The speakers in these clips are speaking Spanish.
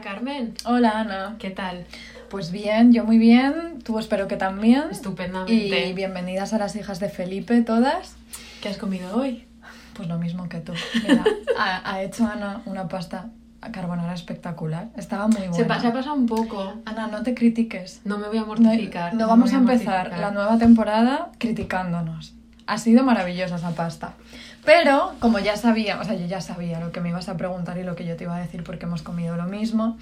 Hola Carmen. Hola Ana. ¿Qué tal? Pues bien, yo muy bien, tú espero que también. Estupendamente. Y bienvenidas a las hijas de Felipe todas. ¿Qué has comido hoy? Pues lo mismo que tú. Mira, ha, ha hecho Ana una pasta carbonara espectacular. Estaba muy buena. Se, pa- se ha pasado un poco. Ana, no te critiques. No me voy a mortificar. no vamos a empezar mortificar. la nueva temporada criticándonos. Ha sido maravillosa esa pasta. Pero, como ya sabía, o sea, yo ya sabía lo que me ibas a preguntar y lo que yo te iba a decir porque hemos comido lo mismo,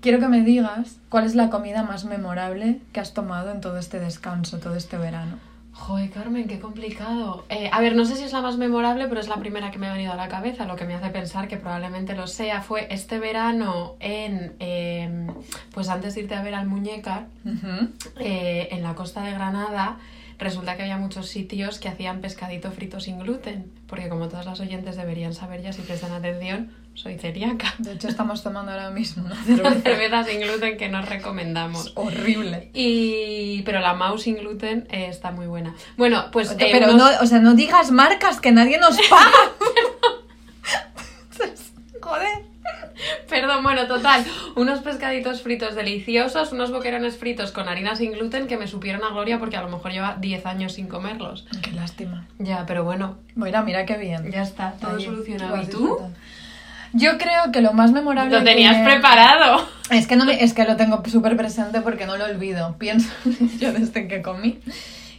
quiero que me digas cuál es la comida más memorable que has tomado en todo este descanso, todo este verano. Joder, Carmen, qué complicado. Eh, a ver, no sé si es la más memorable, pero es la primera que me ha venido a la cabeza. Lo que me hace pensar que probablemente lo sea fue este verano en. eh, pues antes de irte a ver al Muñeca, eh, en la costa de Granada, resulta que había muchos sitios que hacían pescadito frito sin gluten. Porque como todas las oyentes deberían saber ya si prestan atención, soy celíaca. De hecho, estamos tomando ahora mismo una Una cerveza. cerveza sin gluten que nos recomendamos. horrible. Y... Pero la Mau sin gluten eh, está muy buena. Bueno, pues... eh, Pero unos- no, o sea, no digas marcas que nadie nos paga. Joder. Perdón, bueno, total. Unos pescaditos fritos deliciosos, unos boquerones fritos con harina sin gluten que me supieron a gloria porque a lo mejor lleva 10 años sin comerlos. Qué lástima. Ya, pero bueno, Mira, mira qué bien. ya está, todo solucionado. Vas ¿Y tú? Yo creo que lo más memorable. Lo tenías que- preparado. Es que, no me- es que lo tengo súper presente porque no lo olvido. Pienso en ello desde que comí.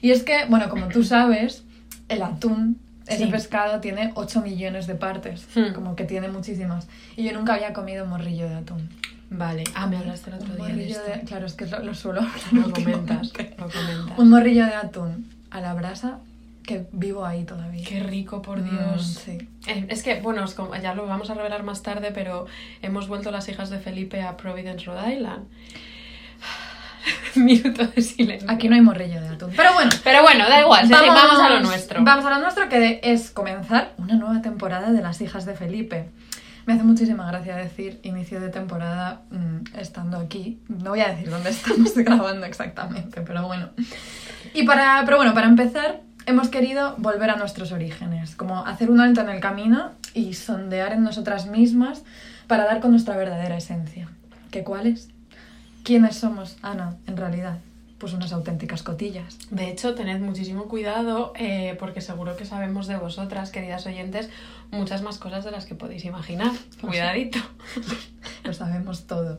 Y es que, bueno, como tú sabes, el atún, ese Sí. pescado, tiene 8 millones de partes. Hmm. Como que tiene muchísimas. Y yo nunca había comido morrillo de atún. Vale. Ah, me hablaste el otro Un día morrillo de- Claro, es que lo, lo suelo hablar Lo comentas, últimamente. lo comentas. Un morrillo de atún a la brasa que vivo ahí todavía. Qué rico, por Mm, Dios. sí. Eh, Es que, bueno, es como- ya lo vamos a revelar más tarde, pero hemos vuelto las hijas de Felipe a Providence, Rhode Island. Minuto de silencio. Aquí no hay morrillo de atún. Pero bueno, Pero bueno, da igual, vamos, vamos a lo nuestro. Vamos a lo nuestro, que es comenzar una nueva temporada de Las Hijas de Felipe. Me hace muchísima gracia decir inicio de temporada mm, estando aquí. No voy a decir dónde estamos grabando exactamente, pero bueno. Y para, pero bueno, para empezar, hemos querido volver a nuestros orígenes, como hacer un alto en el camino y sondear en nosotras mismas para dar con nuestra verdadera esencia. ¿Qué cuál es? ¿Quiénes somos, Ana, en realidad? Pues unas auténticas cotillas. De hecho, tened muchísimo cuidado eh, porque seguro que sabemos de vosotras, queridas oyentes, muchas más cosas de las que podéis imaginar. Cuidadito. Lo sabemos todo.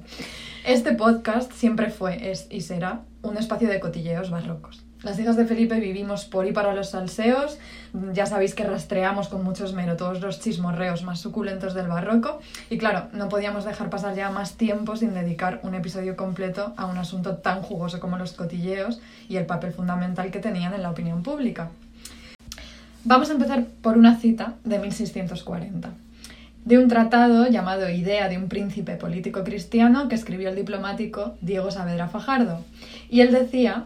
Este podcast siempre fue, es y será un espacio de cotilleos barrocos. Las hijas de Felipe vivimos por y para los salseos. Ya sabéis que rastreamos con mucho esmero todos los chismorreos más suculentos del barroco. Y claro, no podíamos dejar pasar ya más tiempo sin dedicar un episodio completo a un asunto tan jugoso como los cotilleos y el papel fundamental que tenían en la opinión pública. Vamos a empezar por una cita de 1640 de un tratado llamado Idea de un príncipe político cristiano que escribió el diplomático Diego Saavedra Fajardo. Y él decía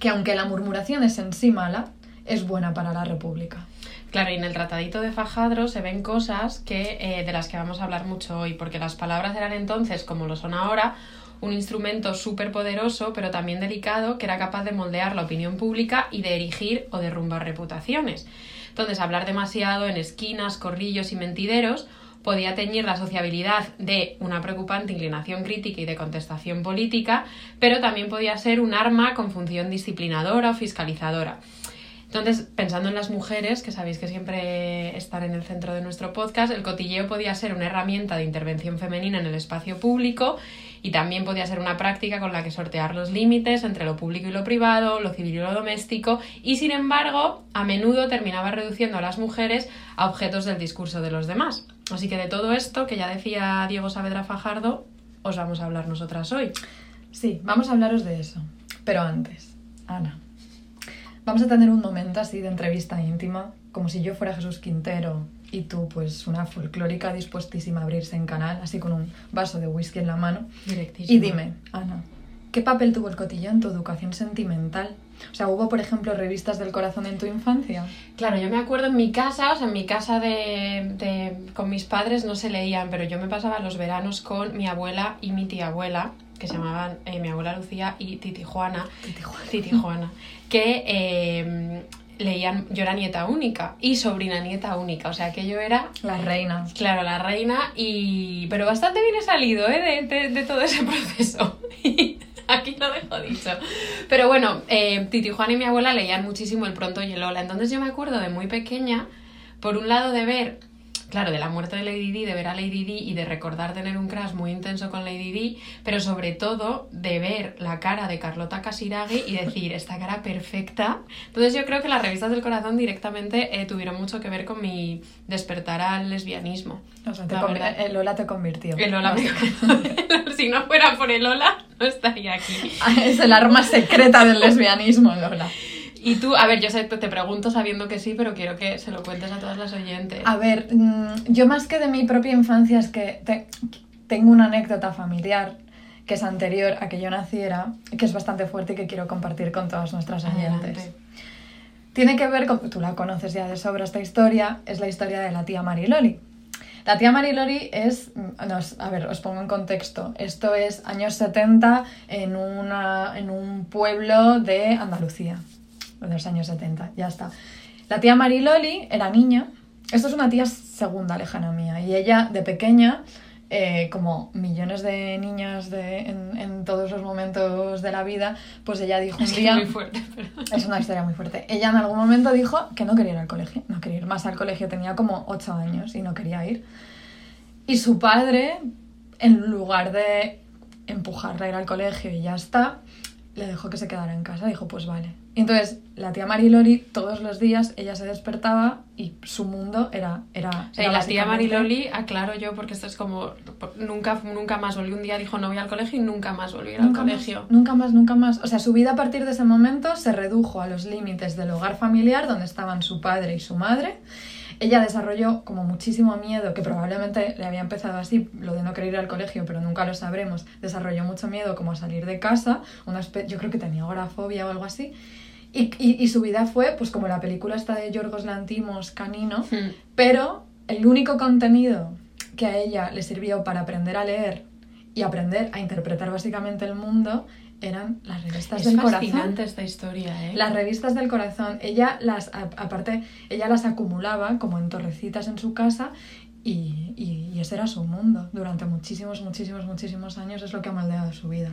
que aunque la murmuración es en sí mala, es buena para la República. Claro, y en el tratadito de Fajadro se ven cosas que, eh, de las que vamos a hablar mucho hoy, porque las palabras eran entonces, como lo son ahora, un instrumento súper poderoso, pero también delicado, que era capaz de moldear la opinión pública y de erigir o derrumbar reputaciones. Entonces, hablar demasiado en esquinas, corrillos y mentideros podía teñir la sociabilidad de una preocupante inclinación crítica y de contestación política, pero también podía ser un arma con función disciplinadora o fiscalizadora. Entonces, pensando en las mujeres, que sabéis que siempre están en el centro de nuestro podcast, el cotilleo podía ser una herramienta de intervención femenina en el espacio público y también podía ser una práctica con la que sortear los límites entre lo público y lo privado, lo civil y lo doméstico, y sin embargo, a menudo terminaba reduciendo a las mujeres a objetos del discurso de los demás. Así que de todo esto, que ya decía Diego Saavedra Fajardo, os vamos a hablar nosotras hoy. Sí, vamos a hablaros de eso. Pero antes, Ana, vamos a tener un momento así de entrevista íntima, como si yo fuera Jesús Quintero y tú, pues, una folclórica dispuestísima a abrirse en canal, así con un vaso de whisky en la mano. Directísimo. Y dime, Ana, ¿qué papel tuvo el cotilleo en tu educación sentimental? O sea, ¿hubo, por ejemplo, revistas del corazón en tu infancia? Claro, yo me acuerdo en mi casa, o sea, en mi casa de, de- con mis padres no se leían, pero yo me pasaba los veranos con mi abuela y mi tía abuela, que se llamaban eh, mi abuela Lucía y Titi Juana. Titi Juana. que eh, leían, yo era nieta única y sobrina nieta única, o sea que yo era... La reina. Claro, la reina y... Pero bastante bien he salido, ¿eh? De, de, todo ese proceso. Lo dejo dicho. Pero bueno, eh, Titi Juan y mi abuela leían muchísimo El Pronto y el Lola. Entonces yo me acuerdo de muy pequeña, por un lado de ver claro, de la muerte de Lady Di, de ver a Lady Di y de recordar tener un crash muy intenso con Lady Di, pero sobre todo de ver la cara de Carlota Casiraghi y decir, esta cara perfecta. Entonces yo creo que las revistas del corazón directamente eh, tuvieron mucho que ver con mi despertar al lesbianismo. O sea, el Lola te convirtió. El Lola me Si no fuera por el Lola, no estaría aquí. es el arma secreta del lesbianismo, Lola. Y tú, a ver, yo sé, te pregunto sabiendo que sí, pero quiero que se lo cuentes a todas las oyentes. A ver, mm, yo más que de mi propia infancia es que tengo una anécdota familiar que es anterior a que yo naciera, que es bastante fuerte y que quiero compartir con todas nuestras oyentes. Tiene que ver con, tú la conoces ya de sobra esta historia, es la historia de la tía Mariloli. La tía Mariloli es, mm, a ver, os pongo en contexto, esto es años 70 en, una, en un pueblo de Andalucía de los años 70, ya está. La tía Mariloli era niña, esto es una tía segunda lejana mía, y ella de pequeña, eh, como millones de niñas de, en, todos los momentos de la vida, pues ella dijo un día... muy fuerte, Es una historia muy fuerte. Ella en algún momento dijo que no quería ir al colegio, no quería ir más al colegio, tenía como 8 años y no quería ir. Y su padre, en lugar de empujarla a ir al colegio y ya está, le dejó que se quedara en casa, dijo, pues vale, y entonces la tía Mariloli todos los días ella se despertaba y su mundo era... era, la tía Mariloli, aclaro yo, porque esto es como... Nunca, nunca más volvió. Un día dijo no voy al colegio y nunca más volvió al colegio. nunca más, nunca más. O sea, su vida a partir de ese momento se redujo a los límites del hogar familiar donde estaban su padre y su madre. Ella desarrolló como muchísimo miedo, que probablemente le había empezado así, lo de no querer ir al colegio, pero nunca lo sabremos. Desarrolló mucho miedo como a salir de casa, una yo creo que tenía agorafobia o algo así. Y, y, su vida fue, pues como la película está de Yorgos Lantimos, Canino, hmm. pero el único contenido que a ella le sirvió para aprender a leer y aprender a interpretar básicamente el mundo eran las revistas del corazón. Es fascinante esta historia, ¿eh? Las revistas del corazón. Ella las, aparte, ella las acumulaba como en torrecitas en su casa y, y, y, ese era su mundo. Durante muchísimos, muchísimos, muchísimos años es lo que ha moldeado su vida.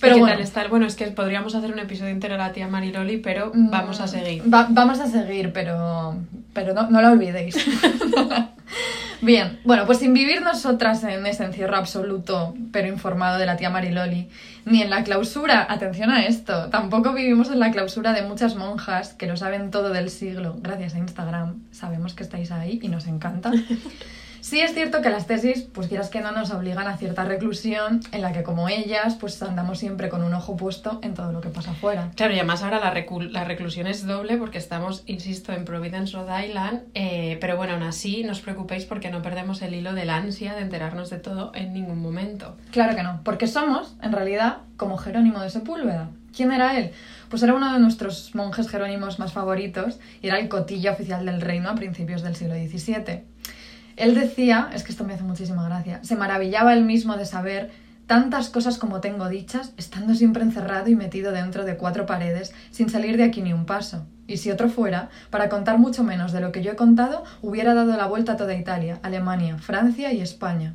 Pero bueno, bueno, es que podríamos hacer un episodio entero a la tía Mariloli, pero mm, vamos a seguir. vamos a seguir, pero, pero no, no la olvidéis. Bien, bueno, pues sin vivir nosotras en ese encierro absoluto, pero informado de la tía Mariloli, ni en la clausura, atención a esto, tampoco vivimos en la clausura de muchas monjas que lo saben todo del siglo, gracias a Instagram. Sabemos que estáis ahí y nos encanta. Sí es cierto que las tesis, pues quieras que no, nos obligan a cierta reclusión en la que como ellas, pues andamos siempre con un ojo puesto en todo lo que pasa afuera. Claro, y además ahora la, la reclusión es doble porque estamos, insisto, en Providence, Rhode Island, eh, pero bueno, aún así no os preocupéis porque no perdemos el hilo del ansia de enterarnos de todo en ningún momento. Claro que no, porque somos, en realidad, como Jerónimo de Sepúlveda. ¿Quién era él? Pues era uno de nuestros monjes jerónimos más favoritos y era el cotilla oficial del reino a principios del siglo XVII. Él decía, es que esto me hace muchísima gracia, se maravillaba él mismo de saber tantas cosas como tengo dichas, estando siempre encerrado y metido dentro de cuatro paredes, sin salir de aquí ni un paso y si otro fuera, para contar mucho menos de lo que yo he contado, hubiera dado la vuelta a toda Italia, Alemania, Francia y España.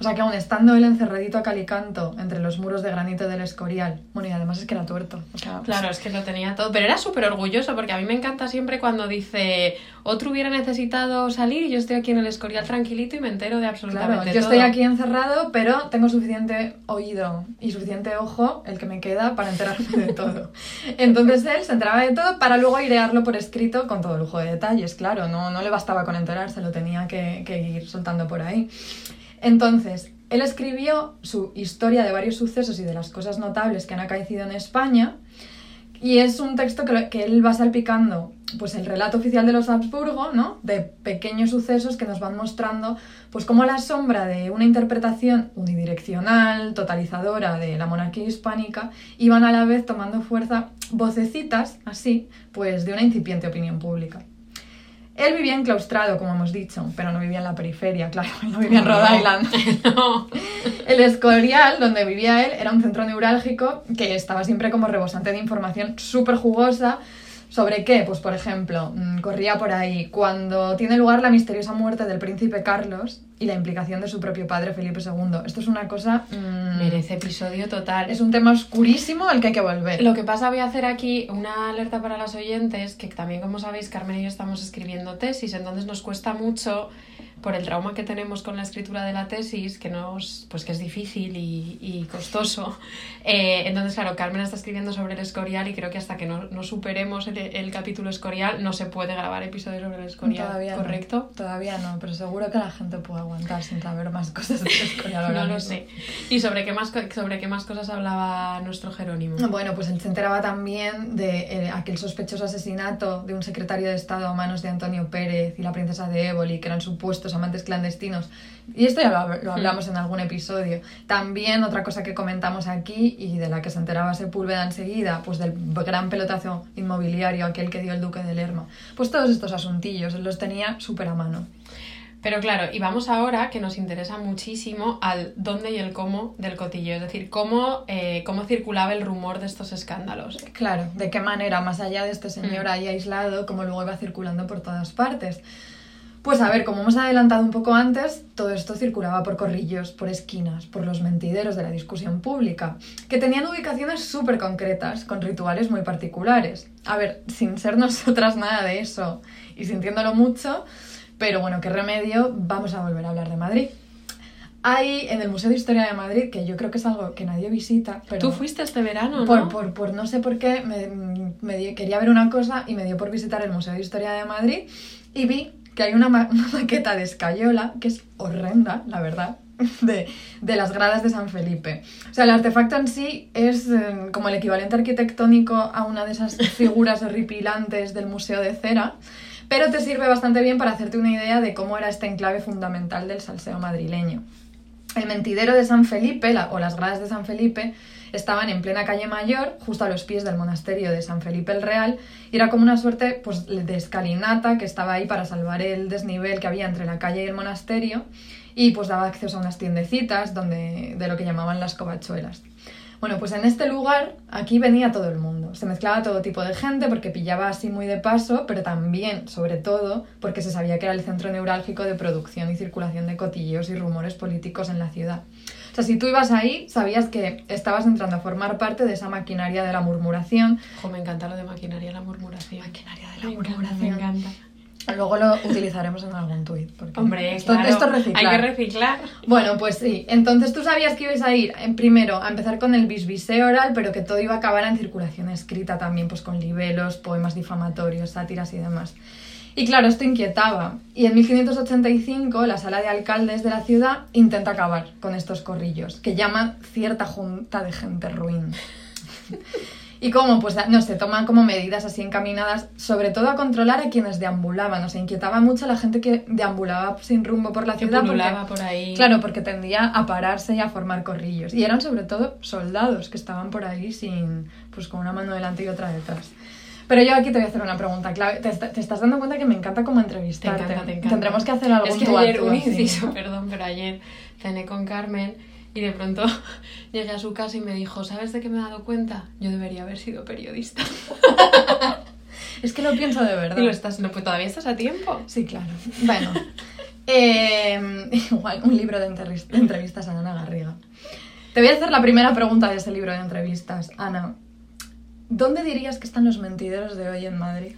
O sea que aún estando él encerradito a calicanto entre los muros de granito del Escorial, bueno, y además es que era tuerto. claro, es que lo tenía todo, pero era súper orgulloso porque a mí me encanta siempre cuando dice, otro hubiera necesitado salir y yo estoy aquí en el Escorial tranquilito y me entero de absolutamente claro, yo estoy aquí encerrado, pero tengo suficiente oído y suficiente ojo, el que me queda, para enterarme de todo. Entonces él se enteraba de todo para luego ir por escrito con todo lujo de detalles, claro, no, no le bastaba con enterarse, lo tenía que, que ir soltando por ahí. Entonces, él escribió su historia de varios sucesos y de las cosas notables que han acaecido en España, y es un texto que, que, él va salpicando pues el relato oficial de los Habsburgo, ¿no? De pequeños sucesos que nos van mostrando pues cómo la sombra de una interpretación unidireccional, totalizadora de la monarquía hispánica iban a la vez tomando fuerza vocecitas así, pues de una incipiente opinión pública. Él vivía enclaustrado, como hemos dicho, pero no vivía en la periferia, claro, no vivía en Rhode Island. El Escorial, donde vivía él, era un centro neurálgico que estaba siempre como rebosante de información súper jugosa ¿Sobre qué? Pues por ejemplo, mm, corría por ahí, cuando tiene lugar la misteriosa muerte del príncipe Carlos y la implicación de su propio padre Felipe II. Esto es una cosa... mm, Merece episodio total. Es un tema oscurísimo al que hay que volver. Lo que pasa, voy a hacer aquí una alerta para las oyentes, que también, como sabéis, Carmen y yo estamos escribiendo tesis, entonces nos cuesta mucho, por el trauma que tenemos con la escritura de la tesis, que, nos, pues que es difícil y, y costoso. Eh, entonces, claro, Carmen está escribiendo sobre el escorial y creo que hasta que no, no superemos el, el capítulo escorial no se puede grabar episodios sobre el escorial, Todavía no. ¿correcto? Todavía no, pero seguro que la gente puede aguantar sin saber más cosas de No lo sé. ¿Y sobre qué, más, sobre qué más cosas hablaba nuestro Jerónimo? Bueno, pues él se enteraba también de eh, aquel sospechoso asesinato de un secretario de Estado a manos de Antonio Pérez y la princesa de Éboli, que eran supuestos amantes clandestinos. Y esto ya lo, lo hablamos en algún episodio. También otra cosa que comentamos aquí y de la que se enteraba Sepúlveda enseguida, pues del gran pelotazo inmobiliario, aquel que dio el duque de Lerma. Pues todos estos asuntillos, él los tenía súper a mano. Pero claro, y vamos ahora, que nos interesa muchísimo, al dónde y el cómo del cotilleo, es decir, cómo, eh, cómo circulaba el rumor de estos escándalos. Claro, de qué manera, más allá de este señor Mm. ahí aislado, como luego iba circulando por todas partes. Pues a ver, como hemos adelantado un poco antes, todo esto circulaba por corrillos, por esquinas, por los mentideros de la discusión pública, que tenían ubicaciones súper concretas, con rituales muy particulares. A ver, sin ser nosotras nada de eso y sintiéndolo mucho, pero bueno, qué remedio, vamos a volver a hablar de Madrid. Hay en el Museo de Historia de Madrid, que yo creo que es algo que nadie visita, pero... Tú fuiste este verano, ¿no? Por, por, por no sé por qué, me, me quería ver una cosa y me dio por visitar el Museo de Historia de Madrid y vi que hay una, ma- una maqueta de escayola que es horrenda, la verdad, de, de las gradas de San Felipe. O sea, el artefacto en sí es eh, como el equivalente arquitectónico a una de esas figuras horripilantes del Museo de Cera, pero te sirve bastante bien para hacerte una idea de cómo era este enclave fundamental del salseo madrileño. El mentidero de San Felipe, la- o las gradas de San Felipe, estaban en plena calle Mayor, justo a los pies del monasterio de San Felipe el Real, y era como una suerte pues, de escalinata que estaba ahí para salvar el desnivel que había entre la calle y el monasterio, y pues daba acceso a unas tiendecitas donde, de lo que llamaban las covachuelas. Bueno, pues en este lugar, aquí venía todo el mundo. Se mezclaba todo tipo de gente porque pillaba así muy de paso, pero también, sobre todo, porque se sabía que era el centro neurálgico de producción y circulación de cotilleos y rumores políticos en la ciudad. O sea, si tú ibas ahí, sabías que estabas entrando a formar parte de esa maquinaria de la murmuración. Ojo, me encanta lo de maquinaria, la murmuración. Maquinaria de la Me encanta, murmuración. me encanta. Luego lo utilizaremos en algún tuit. porque Hombre, esto, claro, esto es reciclar. hay que reciclar. Bueno, pues sí. Entonces tú sabías que ibas a ir en primero a empezar con el bisbiseo oral, pero que todo iba a acabar en circulación escrita también, pues con libelos, poemas difamatorios, sátiras y demás. Y claro, esto inquietaba. Y en 1585 la sala de alcaldes de la ciudad intenta acabar con estos corrillos, que llaman cierta junta de gente ruin. ¿Y cómo? Pues no sé, toman como medidas así encaminadas, sobre todo a controlar a quienes deambulaban. O sea, inquietaba mucho a la gente que deambulaba sin rumbo por la Que ciudad. porque- por ahí. Claro, porque tendía a pararse y a formar corrillos. Y eran sobre todo soldados que estaban por ahí sin, pues con una mano delante y otra detrás. Pero yo aquí te voy a hacer una pregunta clave. ¿Te, te estás dando cuenta que me encanta como Te entrevistarte? encanta, te encanta. Tendremos que hacer algún Es que ayer, un inciso, perdón, pero ayer cené con Carmen y de pronto llegué a su casa y me dijo, ¿sabes de qué me he dado cuenta? Yo debería haber sido periodista. Es que lo pienso de verdad. Y lo estás, no, pues todavía estás a tiempo. Sí, claro. Bueno, eh, igual un libro de, entrevis- de entrevistas a Ana Garriga. Te voy a hacer la primera pregunta de ese libro de entrevistas. Ana, ¿dónde dirías que están los mentideros de hoy en Madrid?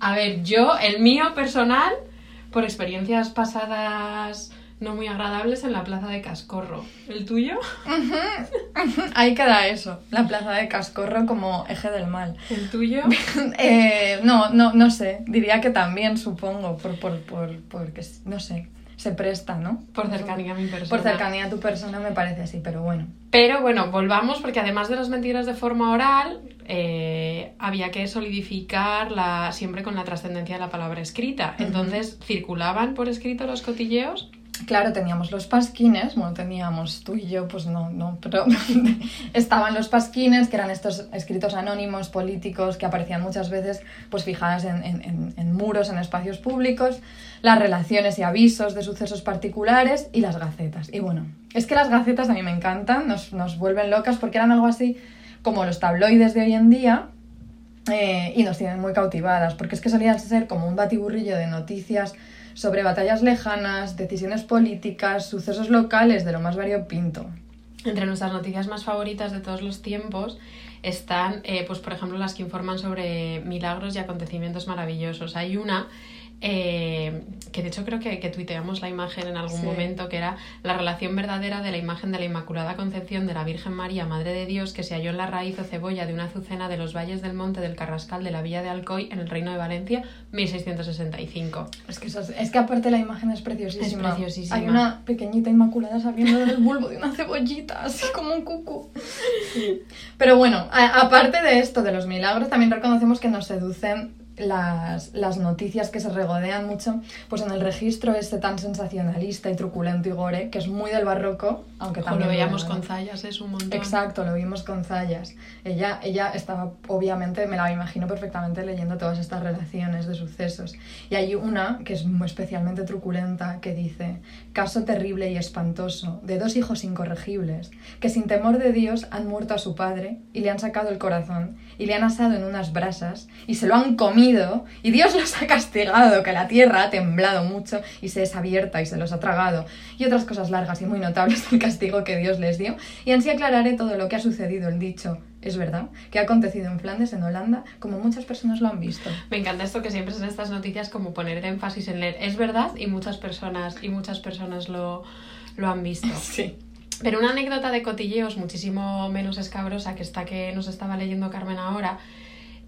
A ver, yo, el mío personal, por experiencias pasadas no muy agradables en la plaza de Cascorro. ¿El tuyo? Ahí queda eso, la plaza de Cascorro como eje del mal. ¿El tuyo? Eh, no, no, no sé. Diría que también, supongo, por, por, por, porque, no sé, se presta, ¿no? Por cercanía a mi persona. Por cercanía a tu persona me parece así, pero bueno. Pero bueno, volvamos porque además de las mentiras de forma oral, eh, había que solidificar la, siempre con la trascendencia de la palabra escrita. Entonces, ¿circulaban por escrito los cotilleos? Claro, teníamos los pasquines, bueno, teníamos tú y yo, pues no, no, pero estaban los pasquines, que eran estos escritos anónimos políticos que aparecían muchas veces pues fijadas en, en- en- muros, en espacios públicos, las relaciones y avisos de sucesos particulares y las gacetas. Y bueno, es que las gacetas a mí me encantan, nos, nos vuelven locas porque eran algo así como los tabloides de hoy en día, eh, y nos tienen muy cautivadas, porque es que solían ser como un batiburrillo de noticias sobre batallas lejanas, decisiones políticas, sucesos locales de lo más variopinto. Entre nuestras noticias más favoritas de todos los tiempos están, eh, pues por ejemplo, las que informan sobre milagros y acontecimientos maravillosos. Hay una eh, que de hecho creo que, que tuiteamos la imagen en algún Sí. momento, que era la relación verdadera de la imagen de la Inmaculada Concepción de la Virgen María, Madre de Dios, que se halló en la raíz o cebolla de una azucena de los valles del Monte del Carrascal de la Villa de Alcoy en el Reino de Valencia, 1665. Es que, eso es, es que aparte la imagen es preciosísima. Es preciosísima. Hay una pequeñita inmaculada saliendo del bulbo de una cebollita, así como un cucu. Pero bueno, a- aparte de esto, de los milagros, también reconocemos que nos seducen las, las noticias que se regodean mucho pues en el registro este tan sensacionalista y truculento y gore, que es muy del barroco, aunque también... lo veíamos con Zayas, es un montón. Exacto, lo vimos con Zayas. Ella, ella estaba, obviamente, me la imagino perfectamente leyendo todas estas relaciones de sucesos. Y hay una que es muy especialmente truculenta que dice, caso terrible y espantoso de dos hijos incorregibles que sin temor de Dios han muerto a su padre y le han sacado el corazón y le han asado en unas brasas y se lo han comido y Dios los ha castigado, que la tierra ha temblado mucho y se es abierta y se los ha tragado y otras cosas largas y muy notables del castigo que Dios les dio y así aclararé todo lo que ha sucedido el dicho es verdad que ha acontecido en Flandes en Holanda como muchas personas lo han visto Me encanta esto que siempre es en estas noticias como poner el énfasis en leer. Es verdad y muchas personas, y muchas personas lo, lo han visto. sí Pero una anécdota de cotilleos muchísimo menos escabrosa que esta que nos estaba leyendo Carmen ahora,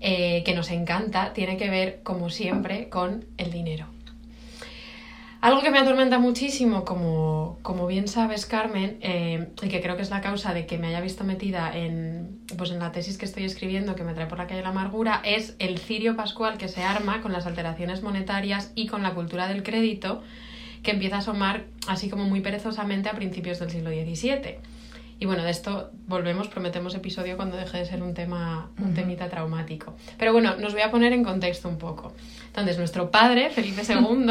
eh, que nos encanta, tiene que ver, como siempre, con el dinero. Algo que me atormenta muchísimo, como, como bien sabes, Carmen, eh, y que creo que es la causa de que me haya visto metida en, pues en la tesis que estoy escribiendo, que me trae por la calle la amargura, es el cirio pascual que se arma con las alteraciones monetarias y con la cultura del crédito, que empieza a asomar así como muy perezosamente a principios del siglo XVII. Y bueno, de esto volvemos, prometemos episodio cuando deje de ser un tema, un temita traumático. Pero bueno, nos voy a poner en contexto un poco. Entonces, nuestro padre, Felipe II,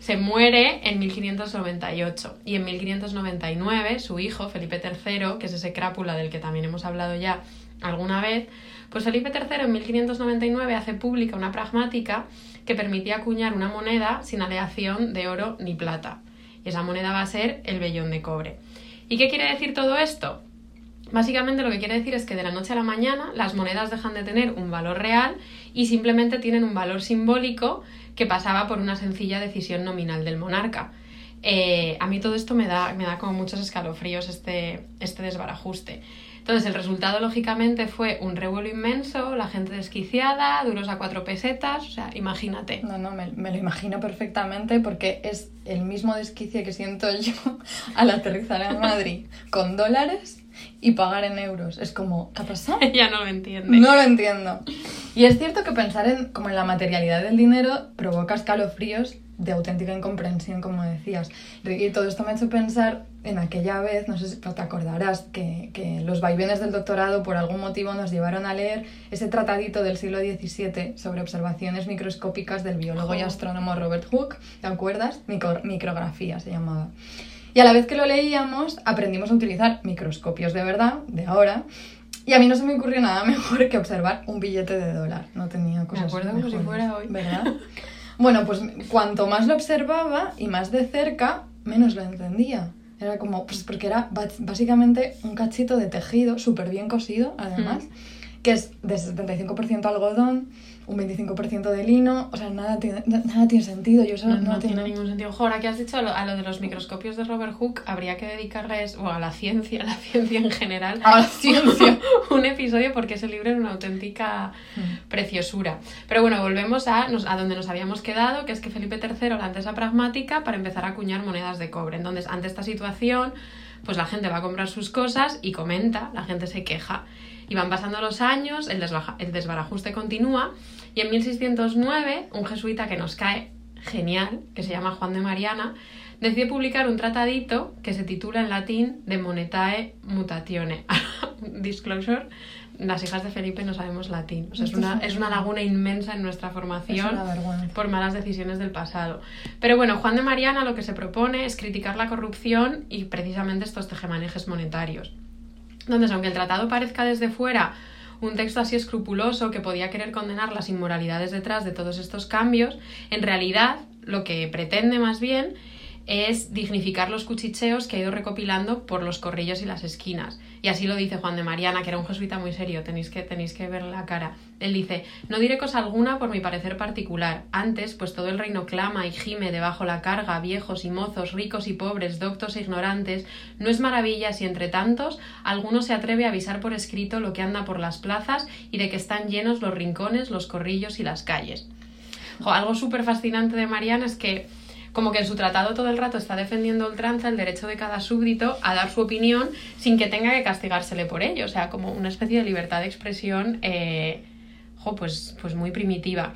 se muere en 1598 y en 1599 su hijo, Felipe III, que es ese crápula del que también hemos hablado ya alguna vez, pues Felipe III en 1599 hace pública una pragmática que permitía acuñar una moneda sin aleación de oro ni plata. Y esa moneda va a ser el vellón de cobre. ¿Y qué quiere decir todo esto? Básicamente lo que quiere decir es que de la noche a la mañana las monedas dejan de tener un valor real y simplemente tienen un valor simbólico que pasaba por una sencilla decisión nominal del monarca. Eh, a mí todo esto me da, me da como muchos escalofríos este, este desbarajuste. Entonces el resultado lógicamente fue un revuelo inmenso, la gente desquiciada, duros a cuatro pesetas, o sea, imagínate. No, no, me, me lo imagino perfectamente porque es el mismo desquicio que siento yo al aterrizar en Madrid con dólares y pagar en euros. Es como, ¿qué ha pasado? ya no lo entiende. No lo entiendo. Y es cierto que pensar en, como en la materialidad del dinero provoca escalofríos de auténtica incomprensión, como decías. Y todo esto me ha hecho pensar en aquella vez, no sé si te acordarás, que, que los vaivenes del doctorado por algún motivo nos llevaron a leer ese tratadito del siglo XVII sobre observaciones microscópicas del biólogo y astrónomo Robert Hooke, ¿te acuerdas? Micro- micrografía se llamaba. Y a la vez que lo leíamos, aprendimos a utilizar microscopios de verdad, de ahora, y a mí no se me ocurrió nada mejor que observar un billete de dólar. No tenía cosas acuerdo como si mejores, fuera hoy. ¿Verdad? Bueno, pues cuanto más lo observaba y más de cerca, menos lo entendía. Era como, pues porque era básicamente un cachito de tejido súper bien cosido, además, que es de 75% algodón, un 25% de lino, o sea, nada nada tiene sentido. Yo eso No, no, no tiene ningún sentido. Ojo, ahora que has dicho a lo, a lo de los microscopios de Robert Hooke, habría que dedicarles, o a la ciencia, a la ciencia en general, A la ciencia. un episodio porque ese libro era una auténtica preciosura. Pero bueno, volvemos a, nos- a donde nos habíamos quedado, que es que Felipe III lanza esa pragmática para empezar a acuñar monedas de cobre. Entonces, ante esta situación, pues la gente va a comprar sus cosas y comenta, la gente se queja. Y van pasando los años, el, desbarajuste continúa, y en 1609, un jesuita que nos cae genial, que se llama Juan de Mariana, decide publicar un tratadito que se titula en latín De Monetae Mutatione. Disclosure, las hijas de Felipe no sabemos latín. O sea, es, una, es una laguna inmensa en nuestra Es formación por malas decisiones del pasado. Pero bueno, Juan de Mariana lo que se propone es criticar la corrupción y precisamente estos tejemanejes monetarios. Entonces, aunque el tratado parezca desde fuera un texto así escrupuloso que podía querer condenar las inmoralidades detrás de todos estos cambios, en realidad lo que pretende más bien es dignificar los cuchicheos que ha ido recopilando por los corrillos y las esquinas. Y así lo dice Juan de Mariana, que era un jesuita muy serio, tenéis que, tenéis que ver la cara. Él dice, no diré cosa alguna por mi parecer particular. Antes, pues todo el reino clama y gime debajo la carga, viejos y mozos, ricos y pobres, doctos e ignorantes, no es maravilla si entre tantos alguno se atreve a avisar por escrito lo que anda por las plazas y de que están llenos los rincones, los corrillos y las calles. algo súper fascinante de Mariana es que como que en su tratado todo el rato está defendiendo ultranza el derecho de cada súbdito a dar su opinión sin que tenga que castigársele por ello. O sea, como una especie de libertad de expresión, eh, pues, pues muy primitiva.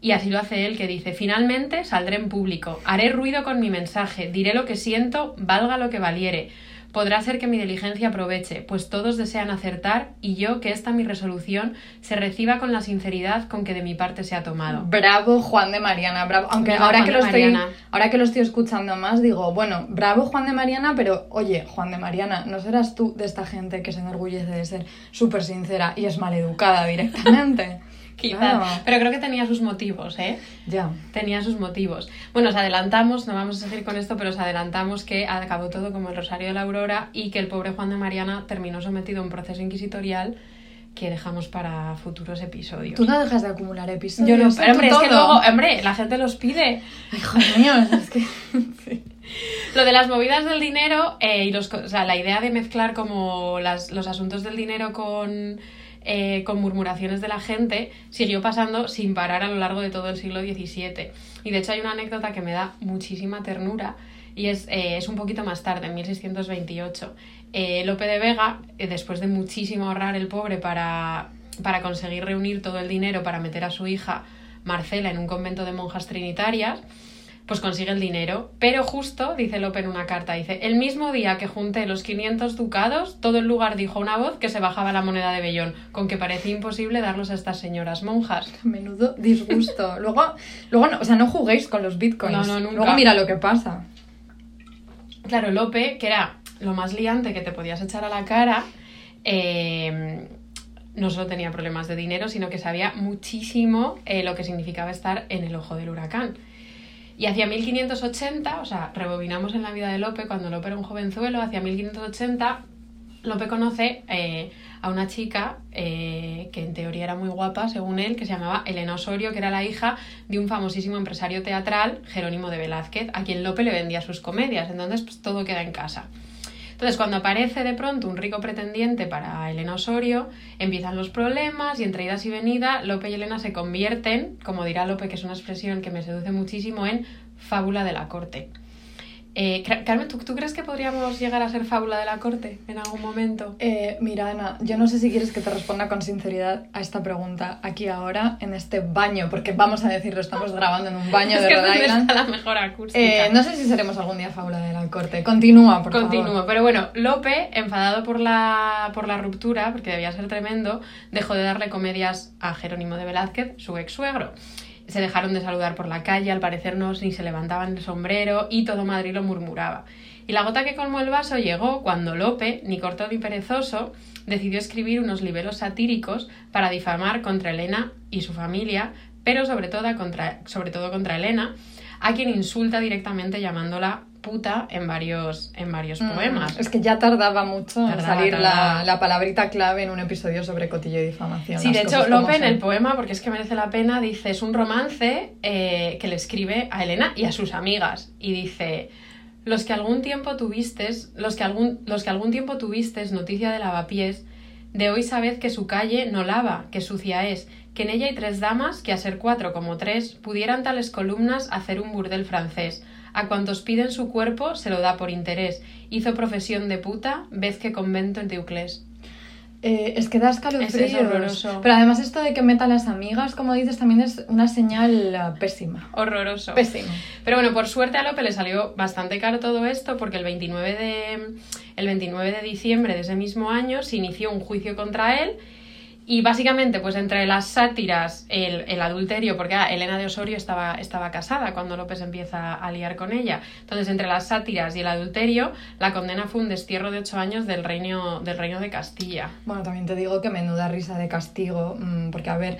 Y así lo hace él, que dice, finalmente saldré en público, haré ruido con mi mensaje, diré lo que siento, valga lo que valiere podrá ser que mi diligencia aproveche, pues todos desean acertar y yo que esta mi resolución se reciba con la sinceridad con que de mi parte se ha tomado. Bravo Juan de Mariana, bravo. Aunque ahora que, lo estoy, ahora que lo estoy escuchando más, digo, bueno, bravo Juan de Mariana, pero oye, Juan de Mariana, ¿no serás tú de esta gente que se enorgullece de ser súper sincera y es maleducada directamente? Quizás. Pero creo que tenía sus motivos, ¿eh? Ya. Tenía sus motivos. Bueno, os adelantamos, no vamos a seguir con esto, pero os adelantamos que acabó todo como el Rosario de la Aurora y que el pobre Juan de Mariana terminó sometido a un proceso inquisitorial que dejamos para futuros episodios. Tú no dejas de acumular episodios. Yo no, pero hombre, es que luego, hombre, la gente los pide. Ay, joder mío, es que... Lo de las movidas del dinero eh, y los, o sea, la idea de mezclar como las, los asuntos del dinero con eh, con murmuraciones de la gente, siguió pasando sin parar a lo largo de todo el siglo XVII. Y de hecho hay una anécdota que me da muchísima ternura y es, eh, es un poquito más tarde, en 1628. Eh, Lope de Vega, después de muchísimo ahorrar el pobre para, para conseguir reunir todo el dinero para meter a su hija Marcela en un convento de monjas trinitarias, pues consigue el dinero. Pero justo, dice Lope en una carta, dice, el mismo día que junté los 500 ducados, todo el lugar dijo una voz que se bajaba la moneda de vellón, con que parecía imposible darlos a estas señoras monjas. Menudo disgusto. luego, luego no, o sea, no juguéis con los bitcoins. No, no, nunca. Luego mira lo que pasa. Claro, Lope, que era lo más liante que te podías echar a la cara, eh, no solo tenía problemas de dinero, sino que sabía muchísimo eh, lo que significaba estar en el ojo del huracán. Y hacia 1580, o sea, rebobinamos en la vida de Lope, cuando Lope era un jovenzuelo, hacia 1580, Lope conoce eh, a una chica eh, que en teoría era muy guapa, según él, que se llamaba Elena Osorio, que era la hija de un famosísimo empresario teatral, Jerónimo de Velázquez, a quien Lope le vendía sus comedias. Entonces, pues todo queda en casa. Entonces, cuando aparece de pronto un rico pretendiente para Elena Osorio, empiezan los problemas y entre idas y venidas, Lope y Elena se convierten, como dirá Lope, que es una expresión que me seduce muchísimo, en fábula de la corte. Eh, Carmen, ¿tú, crees que podríamos llegar a ser fábula de la corte en algún momento? Eh, mira, Ana, yo no sé si quieres que te responda con sinceridad a esta pregunta aquí ahora, en este baño, porque vamos a decirlo, estamos grabando en un baño de Rhode Island. la mejor acústica. Eh, no sé si seremos algún día fábula de la corte. Continúa, por favor. Continúo, pero bueno, Lope, enfadado por la, por la ruptura, porque debía ser tremendo, dejó de darle comedias a Jerónimo de Velázquez, su ex suegro se dejaron de saludar por la calle, al parecer no ni se levantaban el sombrero y todo Madrid lo murmuraba. Y la gota que colmó el vaso llegó cuando Lope, ni corto ni perezoso, decidió escribir unos libelos satíricos para difamar contra Elena y su familia, pero sobre todo contra, sobre todo contra Elena, a quien insulta directamente llamándola puta en varios, en varios mm, poemas. Es que ya tardaba mucho en salir La, la, palabrita clave en un episodio sobre cotillo y difamación. Sí, de hecho, Lope en el poema, porque es que merece la pena, dice, es un romance eh, que le escribe a Elena y a sus amigas. Y dice, los que algún tiempo tuvistes, los que algún, los que algún tiempo tuvistes noticia de lavapiés, de hoy sabed que su calle no lava, que sucia es, que en ella hay tres damas que a ser cuatro como tres pudieran tales columnas hacer un burdel francés a cuantos piden su cuerpo se lo da por interés. Hizo profesión de puta, vez que convento en Teuclés. Eh, es que da escalofríos. horroroso. Pero además esto de que meta a las amigas, como dices, también es una señal eh, pésima. Horroroso. Pésimo. Pero bueno, por suerte a Lope le salió bastante caro todo esto porque el 29 de, el 29 de diciembre de ese mismo año se inició un juicio contra él Y básicamente, pues entre las sátiras, el, el adulterio, porque ah, Elena de Osorio estaba, estaba casada cuando López empieza a liar con ella. Entonces, entre las sátiras y el adulterio, la condena fue un destierro de ocho años del reino, del reino de Castilla. Bueno, también te digo que menuda risa de castigo, mm, porque a ver,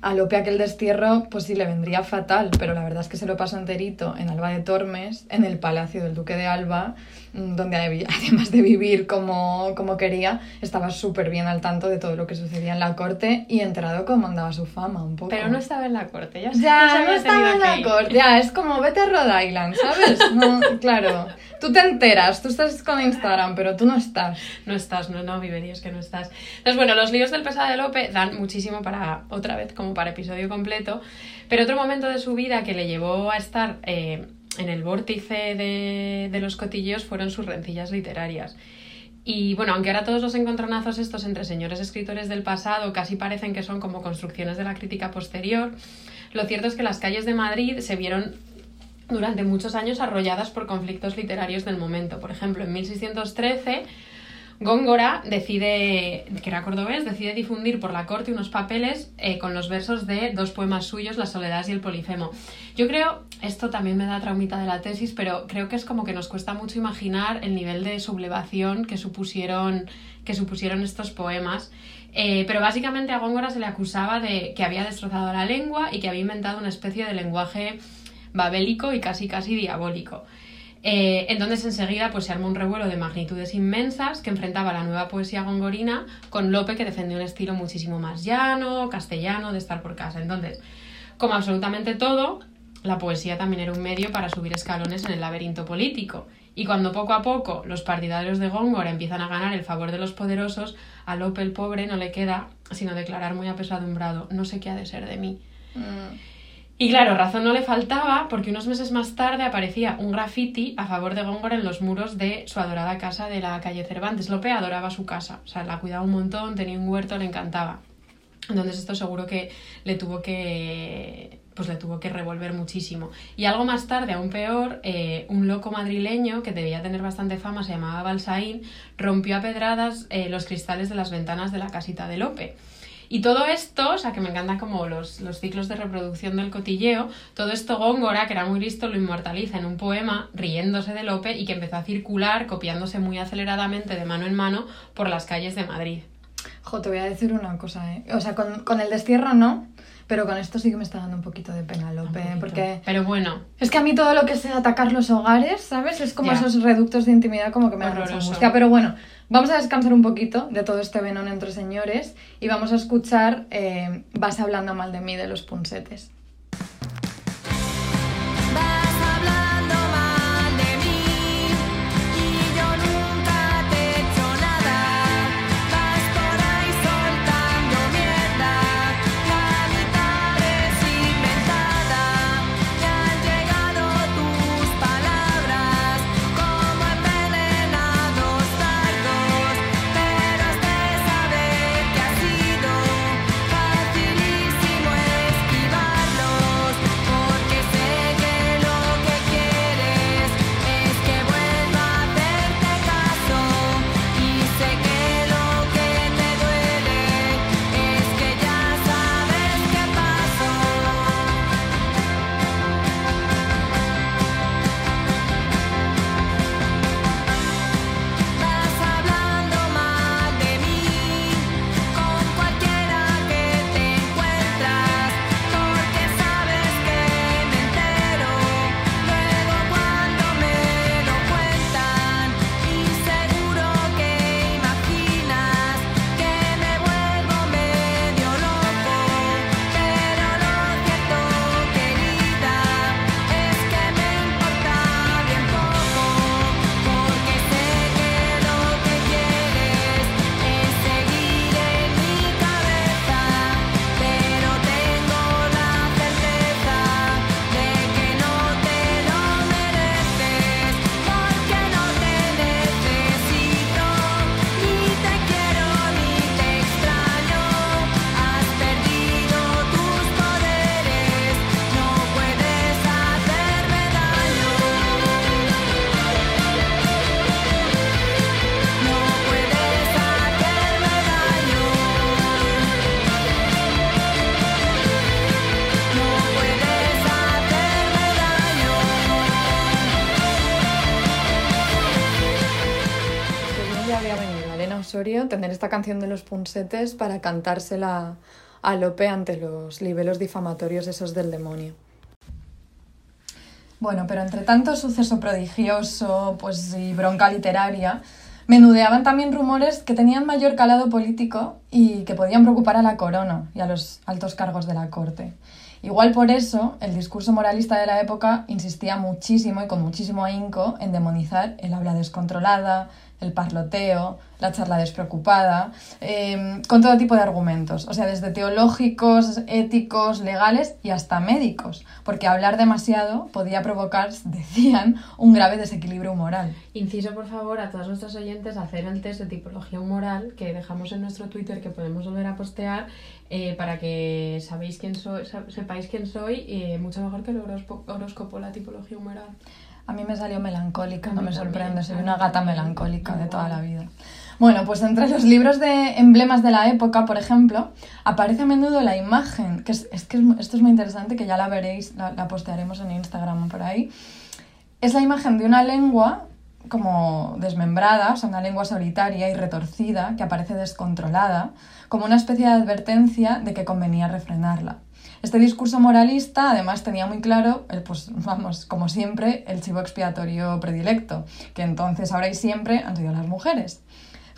a Lope aquel destierro, pues sí le vendría fatal, pero la verdad es que se lo pasó enterito en Alba de Tormes, en el palacio del duque de Alba, donde además de vivir como, como quería, estaba súper bien al tanto de todo lo que sucedía en la corte y enterado cómo andaba su fama un poco. Pero no estaba en la corte, ya, Ya, no estaba en la corte, ya, es como vete a Rhode Island, ¿sabes? No, claro, tú te enteras, tú estás con Instagram, pero tú no estás. No estás, no, no, viverías que no estás. Entonces, bueno, los líos del pesado de Lope dan muchísimo para, otra vez, como para episodio completo. Pero otro momento de su vida que le llevó a estar eh, en el vórtice de, de los cotilleos fueron sus rencillas literarias. Y bueno, aunque ahora todos los encontronazos estos entre señores escritores del pasado casi parecen que son como construcciones de la crítica posterior, lo cierto es que las calles de Madrid se vieron durante muchos años arrolladas por conflictos literarios del momento. Por ejemplo, en 1613 Góngora decide, que era cordobés, decide difundir por la corte unos papeles eh, con los versos de dos poemas suyos, Las soledades y el polifemo. Yo creo, esto también me da traumita de la tesis, pero creo que es como que nos cuesta mucho imaginar el nivel de sublevación que supusieron, que supusieron estos poemas. Eh, pero básicamente a Góngora se le acusaba de que había destrozado la lengua y que había inventado una especie de lenguaje babélico y casi casi diabólico. Eh, entonces enseguida pues, se armó un revuelo de magnitudes inmensas que enfrentaba la nueva poesía gongorina con Lope que defendió un estilo muchísimo más llano, castellano, de estar por casa. Entonces, como absolutamente todo, la poesía también era un medio para subir escalones en el laberinto político. Y cuando poco a poco los partidarios de Góngora empiezan a ganar el favor de los poderosos, a Lope el pobre no le queda sino declarar muy apesadumbrado, no sé qué ha de ser de mí. Y claro, razón no le faltaba porque unos meses más tarde aparecía un graffiti a favor de Góngora en los muros de su adorada casa de la calle Cervantes. Lope adoraba su casa, o sea, la cuidaba un montón, tenía un huerto, le encantaba. Entonces esto seguro que le tuvo que pues le tuvo que revolver muchísimo. Y algo más tarde, aún peor, eh, un loco madrileño que debía tener bastante fama, se llamaba Balsaín, rompió a pedradas eh, los cristales de las ventanas de la casita de Lope. Y todo esto, o sea, que me encantan como los, los ciclos de reproducción del cotilleo, todo esto Góngora, que era muy listo, lo inmortaliza en un poema riéndose de Lope y que empezó a circular, copiándose muy aceleradamente de mano en mano por las calles de Madrid. Jo, te voy a decir una cosa, ¿eh? O sea, con, con el destierro no, pero con esto sí que me está dando un poquito de pena, Lope, poquito. porque... Pero bueno, Es que a mí todo lo que sea atacar los hogares, ¿sabes? Es como Ya. esos reductos de intimidad como que me da mucha angustia. Pero bueno, vamos a descansar un poquito de todo este venón entre señores y vamos a escuchar eh, Vas hablando mal de mí de los punsetes. Tener esta canción de los punsetes para cantársela a Lope ante los libelos difamatorios esos del demonio. Bueno, pero entre tanto suceso prodigioso pues, y bronca literaria, menudeaban también rumores que tenían mayor calado político y que podían preocupar a la corona y a los altos cargos de la corte. Igual por eso, el discurso moralista de la época insistía muchísimo y con muchísimo ahínco en demonizar el habla descontrolada, el parloteo, la charla despreocupada, eh, con todo tipo de argumentos, o sea, desde teológicos, éticos, legales y hasta médicos, porque hablar demasiado podía provocar, decían, un grave desequilibrio moral. Inciso, por favor, a todos nuestros oyentes a hacer el test de tipología humoral que dejamos en nuestro Twitter, que podemos volver a postear, eh, para que sabéis quién soy, sepáis quién soy, eh, mucho mejor que el horóscopo, la tipología humoral. A mí me salió melancólica, no me sorprende, soy una gata melancólica de toda la vida. Bueno, pues entre los libros de emblemas de la época, por ejemplo, aparece a menudo la imagen, que es, es que esto es muy interesante, que ya la veréis, la, postearemos en Instagram por ahí. Es la imagen de una lengua como desmembrada, o sea, una lengua solitaria y retorcida que aparece descontrolada, como una especie de advertencia de que convenía refrenarla. Este discurso moralista además tenía muy claro, el, pues vamos, como siempre, el chivo expiatorio predilecto, que entonces, ahora y siempre han sido las mujeres.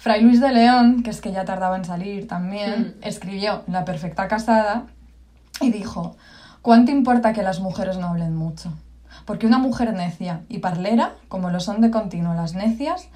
Fray Luis de León, que es que ya tardaba en salir también, Mm. escribió La perfecta casada y dijo, ¿cuánto importa que las mujeres no hablen mucho? Porque una mujer necia y parlera, como lo son de continuo las necias,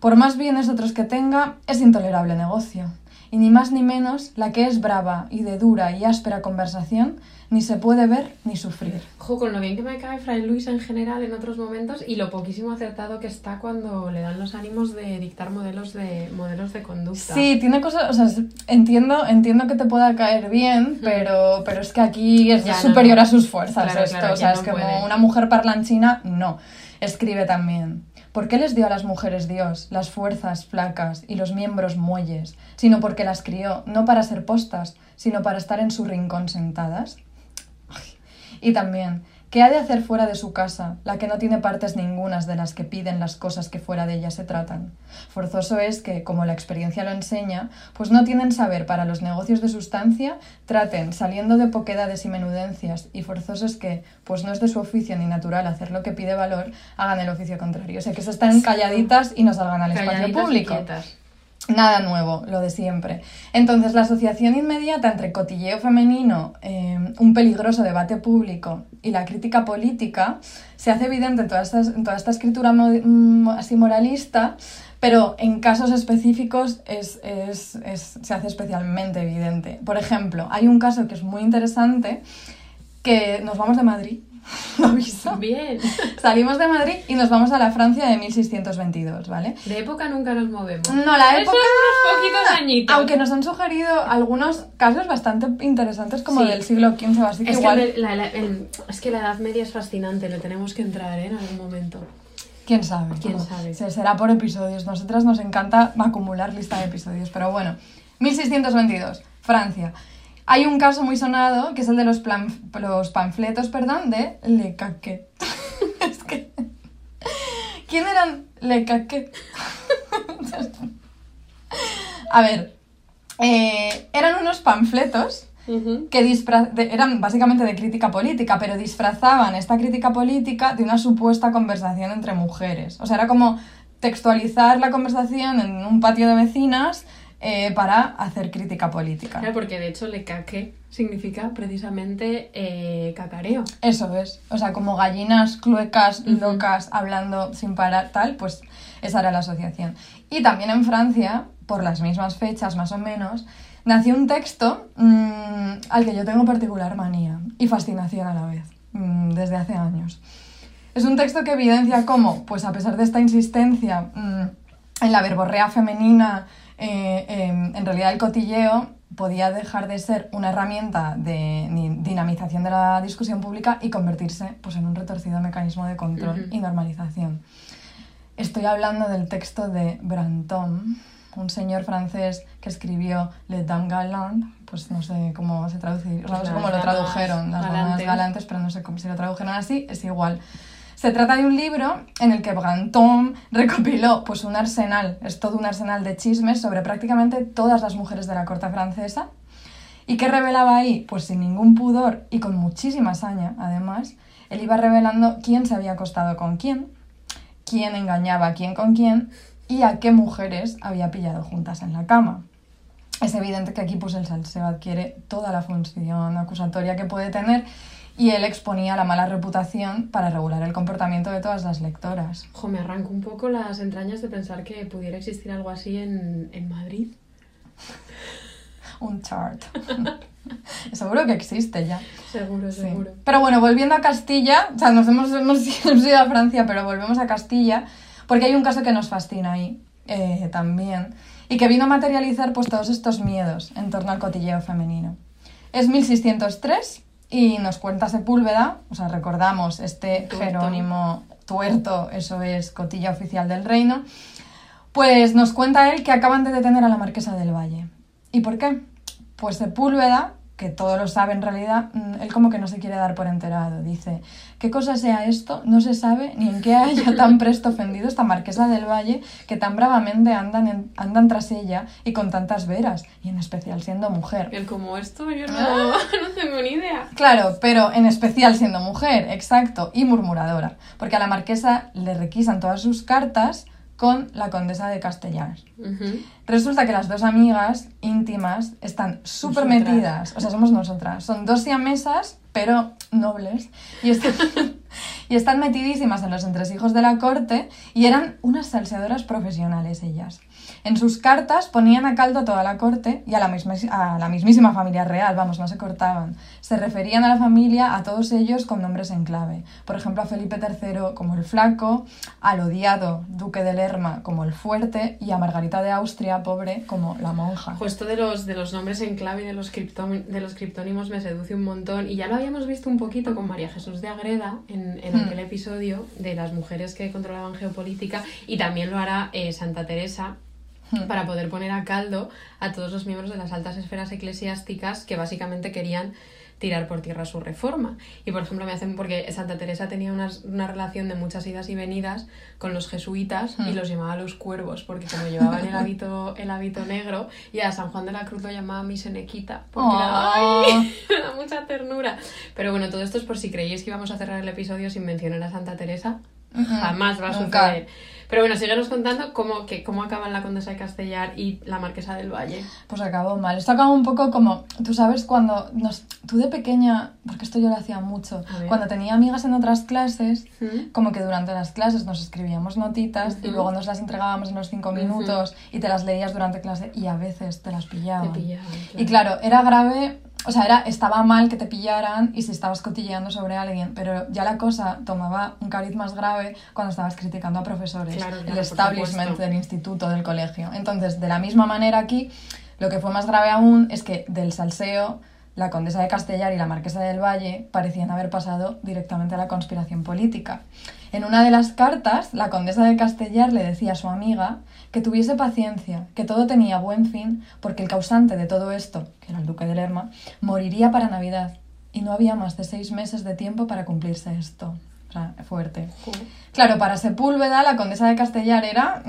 por más bienes otros que tenga, es intolerable negocio. Y ni más ni menos la que es brava y de dura y áspera conversación, ni se puede ver ni sufrir. Ojo, con lo bien que me cae Fray Luis en general en otros momentos y lo poquísimo acertado que está cuando le dan los ánimos de dictar modelos de, modelos de conducta. Sí, tiene cosas, o sea, entiendo, entiendo que te pueda caer bien, pero, pero es que aquí es Ya, superior no. a sus fuerzas Claro, esto, claro, o sea, es no como puede. una mujer parlanchina, no. Escribe también. ¿Por qué les dio a las mujeres Dios las fuerzas flacas y los miembros muelles, sino porque las crió, no para ser postas, sino para estar en su rincón sentadas? Y también, ¿qué ha de hacer fuera de su casa, la que no tiene partes ningunas de las que piden las cosas que fuera de ella se tratan? Forzoso es que, como la experiencia lo enseña, pues no tienen saber para los negocios de sustancia, traten, saliendo de poquedades y menudencias, y forzoso es que, pues no es de su oficio ni natural hacer lo que pide valor, hagan el oficio contrario. O sea, que se estén calladitas y no salgan al espacio y público. quietas. Nada nuevo, lo de siempre. Entonces, la asociación inmediata entre cotilleo femenino, eh, un peligroso debate público y la crítica política se hace evidente en toda esta, en toda esta escritura mo- mm, así moralista, pero en casos específicos es, es- es- se hace especialmente evidente. Por ejemplo, hay un caso que es muy interesante, que nos vamos de Madrid, lo aviso. Bien. Salimos de Madrid y nos vamos a la Francia de 1622, ¿vale? De época nunca nos movemos. No, la época... unos poquitos añitos. Aunque nos han sugerido algunos casos bastante interesantes como Sí. del siglo XV, así que Es que, igual... el- la, la- el- es que la Edad Media es fascinante, le tenemos que entrar ¿eh? en algún momento. ¿Quién sabe? ¿Quién sabe? se- será por episodios. Nosotras nos encanta acumular lista de episodios, pero bueno. 1622, Francia. Hay un caso muy sonado que es el de los, plan- los panfletos perdón, de Le Caquet. es que... ¿Quién eran Le Caquet? A ver, eh, eran unos panfletos que de- eran básicamente de crítica política, pero disfrazaban esta crítica política de una supuesta conversación entre mujeres. O sea, era como textualizar la conversación en un patio de vecinas eh, para hacer crítica política. Claro, porque de hecho le caque significa precisamente eh, cacareo. Eso es. O sea, como gallinas cluecas, locas, hablando sin parar, tal, pues esa era la asociación. Y también en Francia, por las mismas fechas más o menos, nació un texto mm, al que yo tengo particular manía y fascinación a la vez, mm, desde hace años. Es un texto que evidencia cómo, pues a pesar de esta insistencia mm, en la verborrea femenina, eh, em, en realidad el cotilleo podía dejar de ser una herramienta de dinamización de la discusión pública y convertirse pues, en un retorcido mecanismo de control y normalización. Estoy hablando del texto de Brantôme, un señor francés que escribió Les Dames Galantes, pues no sé cómo se sea, no sé cómo lo tradujeron, las damas galantes. galantes, pero no sé cómo si lo tradujeron así, es igual. Se trata de un libro en el que Brantôme recopiló pues, un arsenal, es todo un arsenal de chismes sobre prácticamente todas las mujeres de la corte francesa. ¿Y qué revelaba ahí? Pues sin ningún pudor y con muchísima saña, además, él iba revelando quién se había acostado con quién, quién engañaba a quién con quién y a qué mujeres había pillado juntas en la cama. Es evidente que aquí pues, el salseo adquiere toda la función acusatoria que puede tener y él exponía la mala reputación para regular el comportamiento de todas las lectoras. Jo, me arranco un poco las entrañas de pensar que pudiera existir algo así en, en Madrid. Un chart. Seguro que existe ya. Seguro, Sí. seguro. Pero bueno, volviendo a Castilla, o sea, nos hemos, hemos ido a Francia, pero volvemos a Castilla, porque hay un caso que nos fascina ahí eh, también, y que vino a materializar pues, todos estos miedos en torno al cotilleo femenino. Es 1603 y nos cuenta Sepúlveda, o sea, recordamos este Tuerto. Jerónimo Tuerto, eso es cotilla oficial del reino, pues nos cuenta él que acaban de detener a la marquesa del Valle. ¿Y por qué? Pues Sepúlveda, que todo lo sabe en realidad, mm, él como que no se quiere dar por enterado. Dice, ¿qué cosa sea esto? No se sabe ni en qué haya tan presto ofendido esta marquesa del Valle que tan bravamente andan, en- andan tras ella y con tantas veras, y en especial siendo mujer. El como esto, yo no, Ah. no tengo ni idea. Claro, pero en especial siendo mujer, exacto, y murmuradora, porque a la marquesa le requisan todas sus cartas con la condesa de Castellar. Resulta que las dos amigas íntimas están súper metidas, o sea, somos nosotras. Son dos siamesas, pero nobles, y están, y están metidísimas en los entresijos de la corte y eran unas salseadoras profesionales ellas. En sus cartas ponían a caldo a toda la corte y a la, misma, a la mismísima familia real, vamos, no se cortaban. Se referían a la familia, a todos ellos, con nombres en clave. Por ejemplo, a Felipe III como el Flaco, al odiado duque de Lerma como el Fuerte y a Margarita de Austria, pobre, como la monja. Jo, esto de los, de los nombres en clave y de los, de los criptónimos me seduce un montón. Y ya lo habíamos visto un poquito con María Jesús de Agreda en, en Hmm. aquel episodio de las mujeres que controlaban geopolítica. Y también lo hará eh, Santa Teresa. Para poder poner a caldo a todos los miembros de las altas esferas eclesiásticas que básicamente querían tirar por tierra su reforma. Y por ejemplo me hacen porque Santa Teresa tenía unas- una relación de muchas idas y venidas con los jesuitas y los llamaba los cuervos porque como llevaban el hábito, el hábito negro y a San Juan de la Cruz lo llamaba mi senequita porque era- Oh. ¡ay! mucha ternura. Pero bueno, todo esto es por si creíais que íbamos a cerrar el episodio sin mencionar a Santa Teresa. Mm, Jamás va a nunca. suceder. Pero bueno, síguenos contando cómo, que, cómo acaban la Condesa de Castellar y la Marquesa del Valle. Pues acabó mal. Esto acabó un poco como, tú sabes, cuando nos, tú de pequeña, porque esto yo lo hacía mucho, cuando tenía amigas en otras clases, ¿Mm? como que durante las clases nos escribíamos notitas y Ujú. luego nos las entregábamos en los cinco minutos y te las leías durante clase y a veces te las pillaban. Te pillaban, Y claro, era grave, o sea, era, estaba mal que te pillaran y si estabas cotilleando sobre alguien, pero ya la cosa tomaba un cariz más grave cuando estabas criticando a profesores, Claro, el claro, por establishment del instituto, del colegio. Entonces, de la misma manera aquí, lo que fue más grave aún es que del salseo, la condesa de Castellar y la marquesa del Valle parecían haber pasado directamente a la conspiración política. En una de las cartas, la condesa de Castellar le decía a su amiga que tuviese paciencia, que todo tenía buen fin, porque el causante de todo esto, que era el duque de Lerma, moriría para Navidad, y no había más de seis meses de tiempo para cumplirse esto. O sea, fuerte. Claro, para Sepúlveda, la condesa de Castellar era.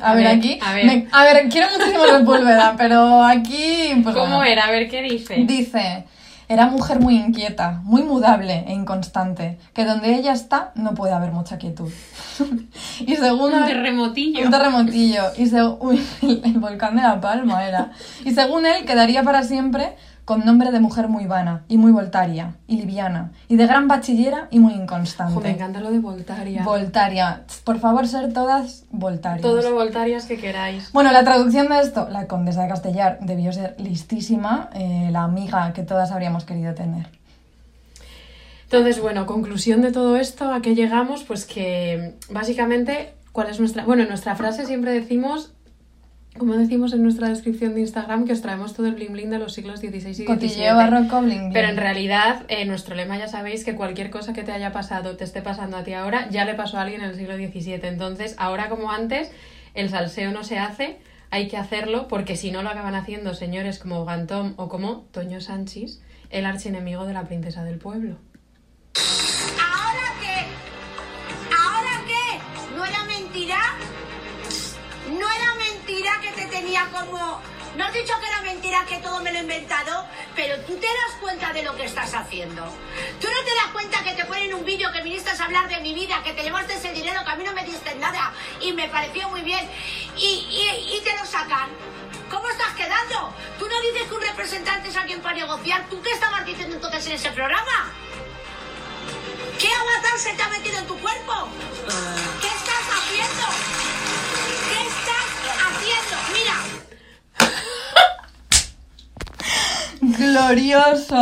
a, A ver, ver, aquí. a ver. me- a ver, quiero muchísimo Sepúlveda, pero aquí. Pues, ¿Cómo bueno. era? A ver, ¿qué dice? Dice. Era mujer muy inquieta, muy mudable e inconstante, que donde ella está no puede haber mucha quietud. y según Un terremotillo. un terremotillo. Y se- uy, el volcán de La Palma era. Y según él, quedaría para siempre con nombre de mujer muy vana y muy voltaria y liviana y de gran bachillera y muy inconstante. Jo, me encanta lo de Voltaria. Voltaria. Por favor, ser todas voltarias. Todo lo Voltarias que queráis. Bueno, la traducción de esto, la condesa de Castellar debió ser listísima, eh, la amiga que todas habríamos querido tener. Entonces, bueno, conclusión de todo esto, ¿a qué llegamos? Pues que básicamente, ¿cuál es nuestra...? Bueno, en nuestra frase siempre decimos, como decimos en nuestra descripción de Instagram, que os traemos todo el bling bling de los siglos XVI y XVII. Cotilleo barroco bling bling. Pero en realidad, eh, nuestro lema ya sabéis que cualquier cosa que te haya pasado, te esté pasando a ti ahora, ya le pasó a alguien en el siglo XVII. Entonces, ahora como antes, el salseo no se hace, hay que hacerlo, porque si no lo acaban haciendo señores como Gantón o como Toño Sanchis, el archienemigo de la princesa del pueblo. Que te tenía como... No has dicho que era mentira que todo me lo he inventado, pero tú te das cuenta de lo que estás haciendo. Tú no te das cuenta que te ponen un vídeo que viniste a hablar de mi vida, que te llevaste ese dinero que a mí no me diste nada y me pareció muy bien y, y- y te lo sacan. ¿Cómo estás quedando? Tú no dices que un representante es alguien para negociar. ¿Tú qué estabas diciendo entonces en ese programa? ¿Qué avatar se te ha metido en tu cuerpo? ¿Qué estás haciendo? ¿Qué estás haciendo? Mira, Glorioso.